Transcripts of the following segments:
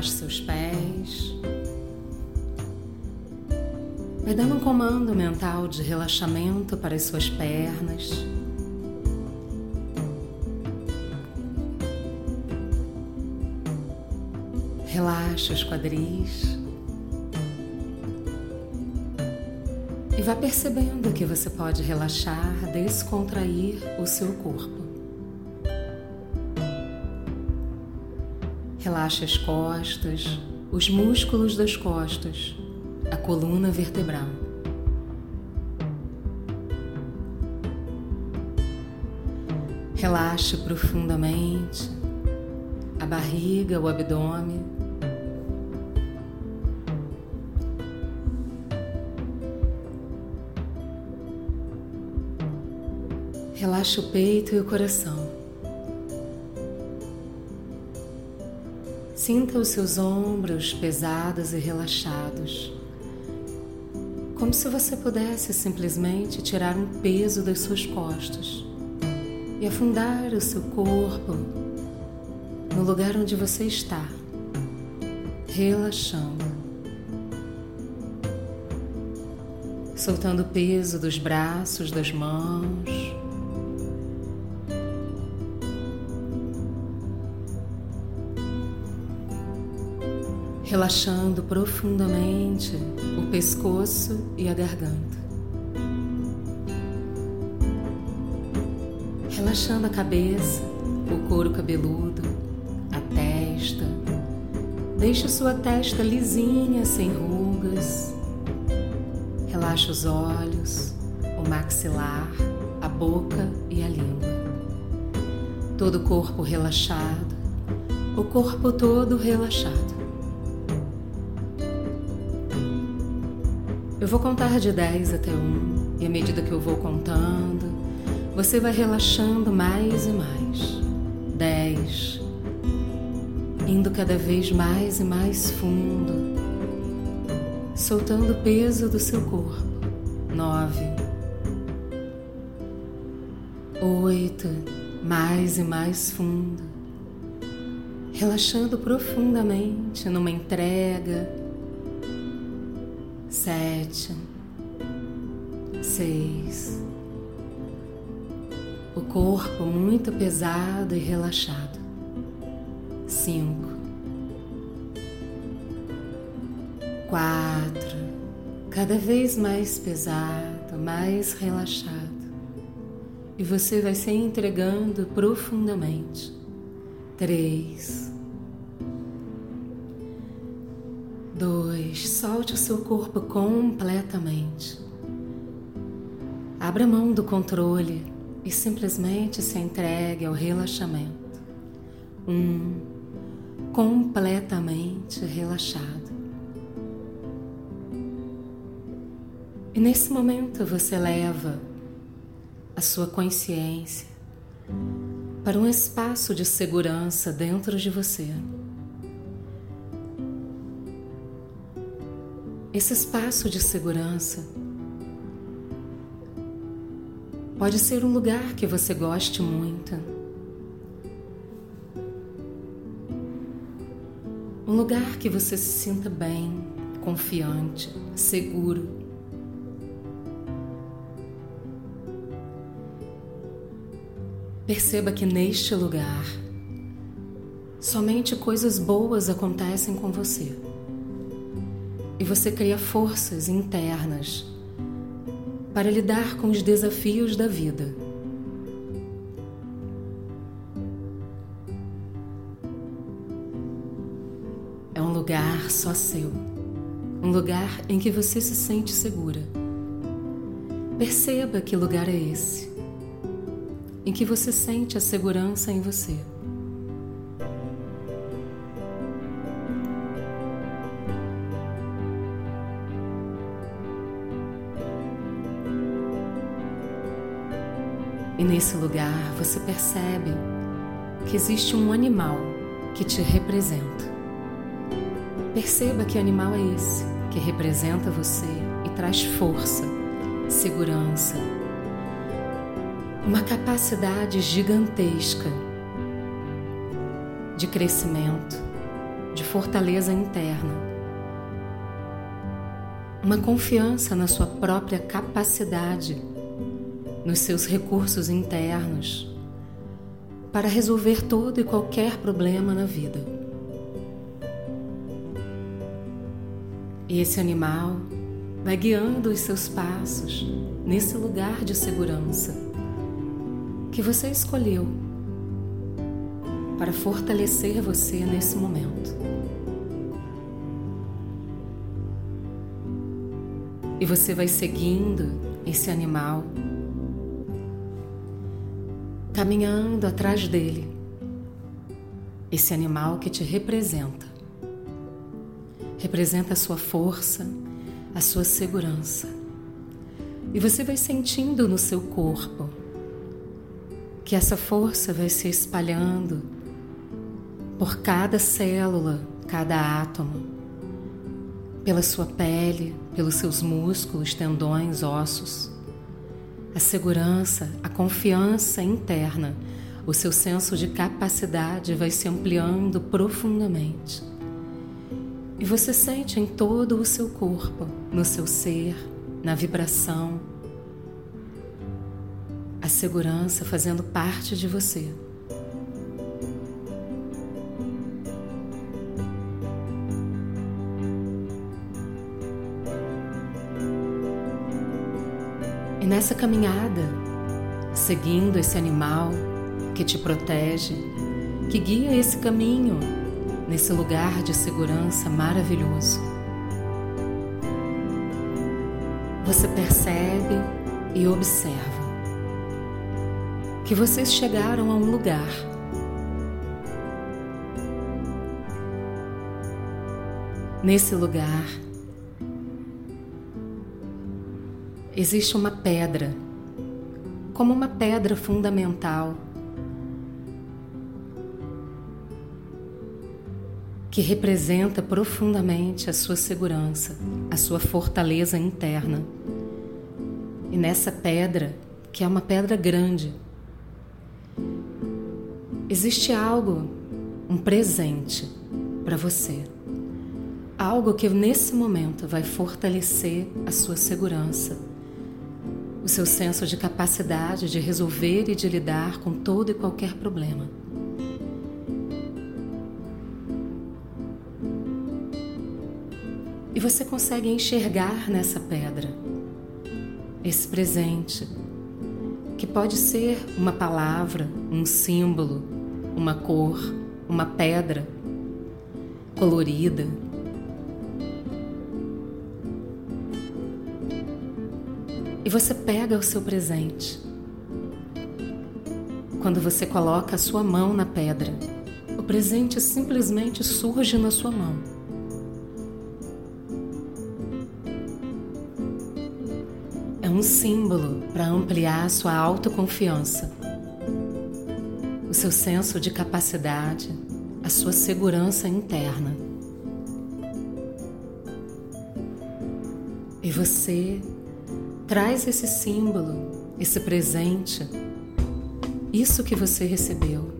Relaxe seus pés. Vai dando um comando mental de relaxamento para as suas pernas. Relaxa os quadris. E vá percebendo que você pode relaxar, descontrair o seu corpo. Relaxe as costas, os músculos das costas, a coluna vertebral. Relaxe profundamente a barriga, o abdômen. Relaxe o peito e o coração. Sinta os seus ombros pesados e relaxados, como se você pudesse simplesmente tirar um peso das suas costas e afundar o seu corpo no lugar onde você está, relaxando. Soltando o peso dos braços, das mãos, relaxando profundamente o pescoço e a garganta. Relaxando a cabeça, o couro cabeludo, a testa. Deixe sua testa lisinha, sem rugas. Relaxa os olhos, o maxilar, a boca e a língua. Todo o corpo relaxado, o corpo todo relaxado. Eu vou contar de 10 até 1 e à medida que eu vou contando, você vai relaxando mais e mais. 10. Indo cada vez mais e mais fundo, soltando o peso do seu corpo. 9. 8. Mais e mais fundo, relaxando profundamente numa entrega sete, seis. O corpo muito pesado e relaxado. Cinco, quatro. Cada vez mais pesado, mais relaxado. E você vai se entregando profundamente. Três. Dois, solte o seu corpo completamente. Abra mão do controle e simplesmente se entregue ao relaxamento. Um, completamente relaxado. E nesse momento você leva a sua consciência para um espaço de segurança dentro de você. Esse espaço de segurança pode ser um lugar que você goste muito. Um lugar que você se sinta bem, confiante, seguro. Perceba que neste lugar somente coisas boas acontecem com você e você cria forças internas para lidar com os desafios da vida. É um lugar só seu, um lugar em que você se sente segura. Perceba que lugar é esse, em que você sente a segurança em você. E nesse lugar você percebe que existe um animal que te representa. Perceba que animal é esse que representa você e traz força, segurança, uma capacidade gigantesca de crescimento, de fortaleza interna, uma confiança na sua própria capacidade, nos seus recursos internos para resolver todo e qualquer problema na vida. E esse animal vai guiando os seus passos nesse lugar de segurança que você escolheu para fortalecer você nesse momento. E você vai seguindo esse animal, caminhando atrás dele, esse animal que te representa. Representa a sua força, a sua segurança. E você vai sentindo no seu corpo que essa força vai se espalhando por cada célula, cada átomo, pela sua pele, pelos seus músculos, tendões, ossos. A segurança, a confiança interna, o seu senso de capacidade vai se ampliando profundamente. E você sente em todo o seu corpo, no seu ser, na vibração, a segurança fazendo parte de você. Nessa caminhada, seguindo esse animal que te protege, que guia esse caminho nesse lugar de segurança maravilhoso, você percebe e observa que vocês chegaram a um lugar. Nesse lugar, existe uma pedra, como uma pedra fundamental, que representa profundamente a sua segurança, a sua fortaleza interna. E nessa pedra, que é uma pedra grande, existe algo, um presente para você. Algo que nesse momento vai fortalecer a sua segurança seu senso de capacidade de resolver e de lidar com todo e qualquer problema. E você consegue enxergar nessa pedra esse presente, que pode ser uma palavra, um símbolo, uma cor, uma pedra colorida, e você pega o seu presente. Quando você coloca a sua mão na pedra, o presente simplesmente surge na sua mão. É um símbolo para ampliar a sua autoconfiança, o seu senso de capacidade, a sua segurança interna. E você Traz esse símbolo, esse presente, isso que você recebeu,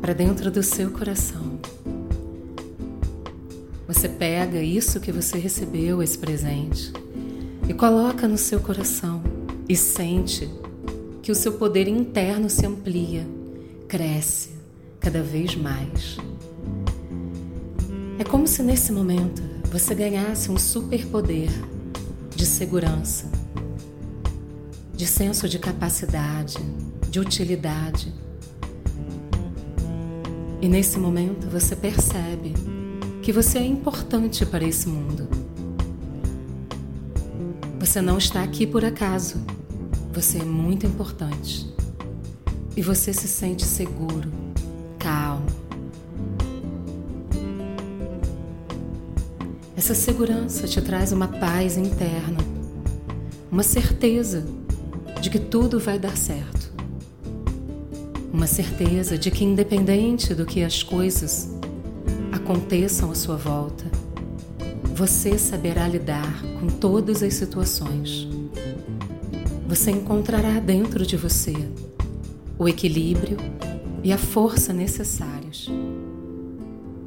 para dentro do seu coração. Você pega isso que você recebeu, esse presente, e coloca no seu coração e sente que o seu poder interno se amplia, cresce cada vez mais. É como se nesse momento você ganhasse um superpoder de segurança, de senso de capacidade, de utilidade. E nesse momento você percebe que você é importante para esse mundo. Você não está aqui por acaso. Você é muito importante. E você se sente seguro, Essa segurança te traz uma paz interna, uma certeza de que tudo vai dar certo. Uma certeza de que, independente do que as coisas aconteçam à sua volta, você saberá lidar com todas as situações. Você encontrará dentro de você o equilíbrio e a força necessários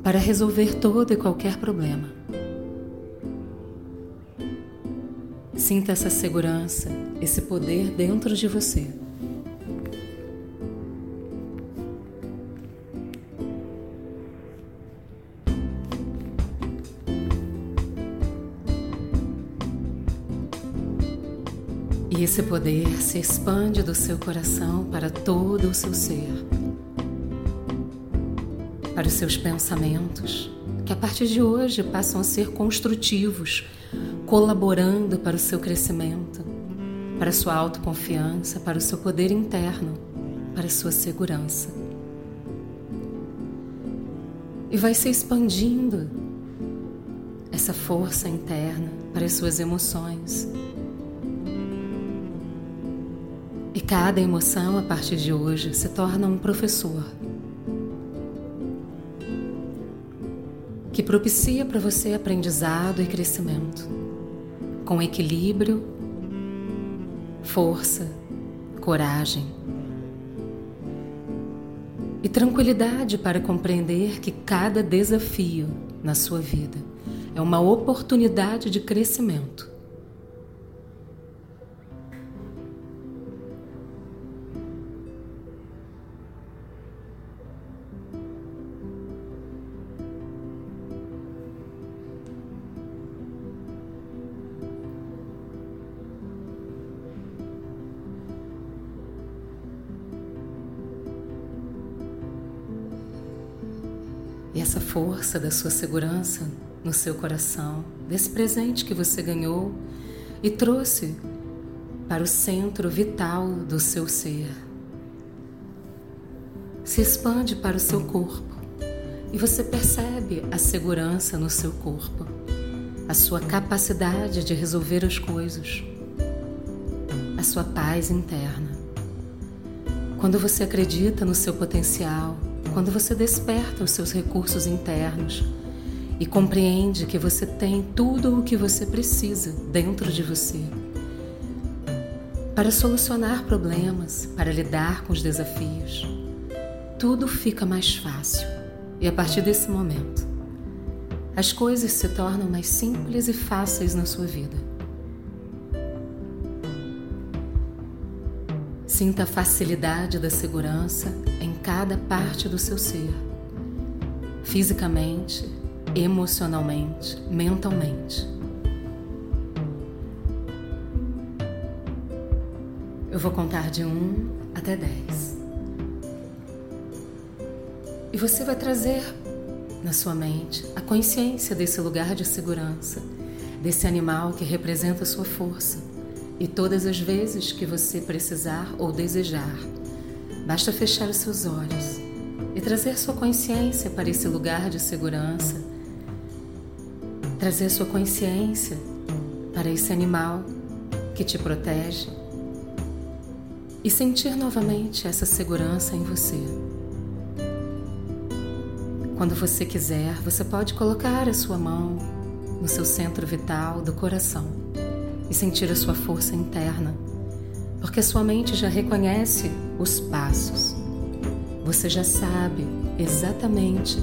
para resolver todo e qualquer problema. Sinta essa segurança, esse poder dentro de você. E esse poder se expande do seu coração para todo o seu ser, para os seus pensamentos, que a partir de hoje passam a ser construtivos, colaborando para o seu crescimento, para a sua autoconfiança, para o seu poder interno, para a sua segurança. E vai se expandindo essa força interna para as suas emoções E cada emoção, a partir de hoje, se torna um professor que propicia para você aprendizado e crescimento, com equilíbrio, força, coragem e tranquilidade para compreender que cada desafio na sua vida é uma oportunidade de crescimento essa força da sua segurança no seu coração, desse presente que você ganhou e trouxe para o centro vital do seu ser, se expande para o seu corpo e você percebe a segurança no seu corpo, a sua capacidade de resolver as coisas, a sua paz interna. Quando você acredita no seu potencial, quando você desperta os seus recursos internos e compreende que você tem tudo o que você precisa dentro de você para solucionar problemas, para lidar com os desafios, tudo fica mais fácil. E a partir desse momento, as coisas se tornam mais simples e fáceis na sua vida. Sinta a facilidade da segurança em cada parte do seu ser, fisicamente, emocionalmente, mentalmente. Eu vou contar de um até dez. E você vai trazer na sua mente a consciência desse lugar de segurança, desse animal que representa a sua força e todas as vezes que você precisar ou desejar, basta fechar os seus olhos e trazer sua consciência para esse lugar de segurança, trazer sua consciência para esse animal que te protege e sentir novamente essa segurança em você. Quando você quiser, você pode colocar a sua mão no seu centro vital do coração e sentir a sua força interna, porque a sua mente já reconhece os passos. Você já sabe exatamente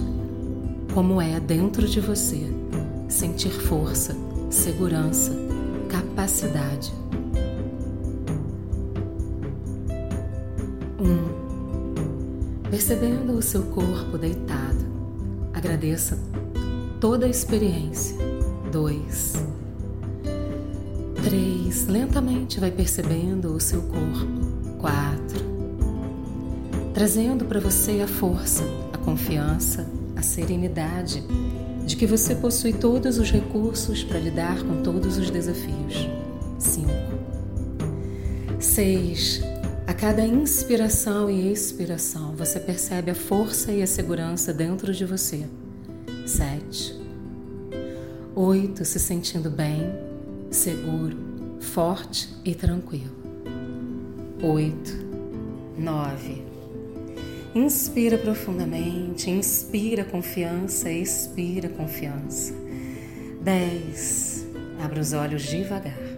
como é dentro de você sentir força, segurança, capacidade. Um, percebendo o seu corpo deitado, agradeça toda a experiência. 2. Três, lentamente vai percebendo o seu corpo. Quatro, trazendo para você a força, a confiança, a serenidade de que você possui todos os recursos para lidar com todos os desafios. Cinco, seis, a cada inspiração e expiração, você percebe a força e a segurança dentro de você. 7. 8. Se sentindo bem, seguro, forte e tranquilo. Oito, nove. Inspira profundamente, inspira confiança, expira confiança. Dez. Abra os olhos devagar.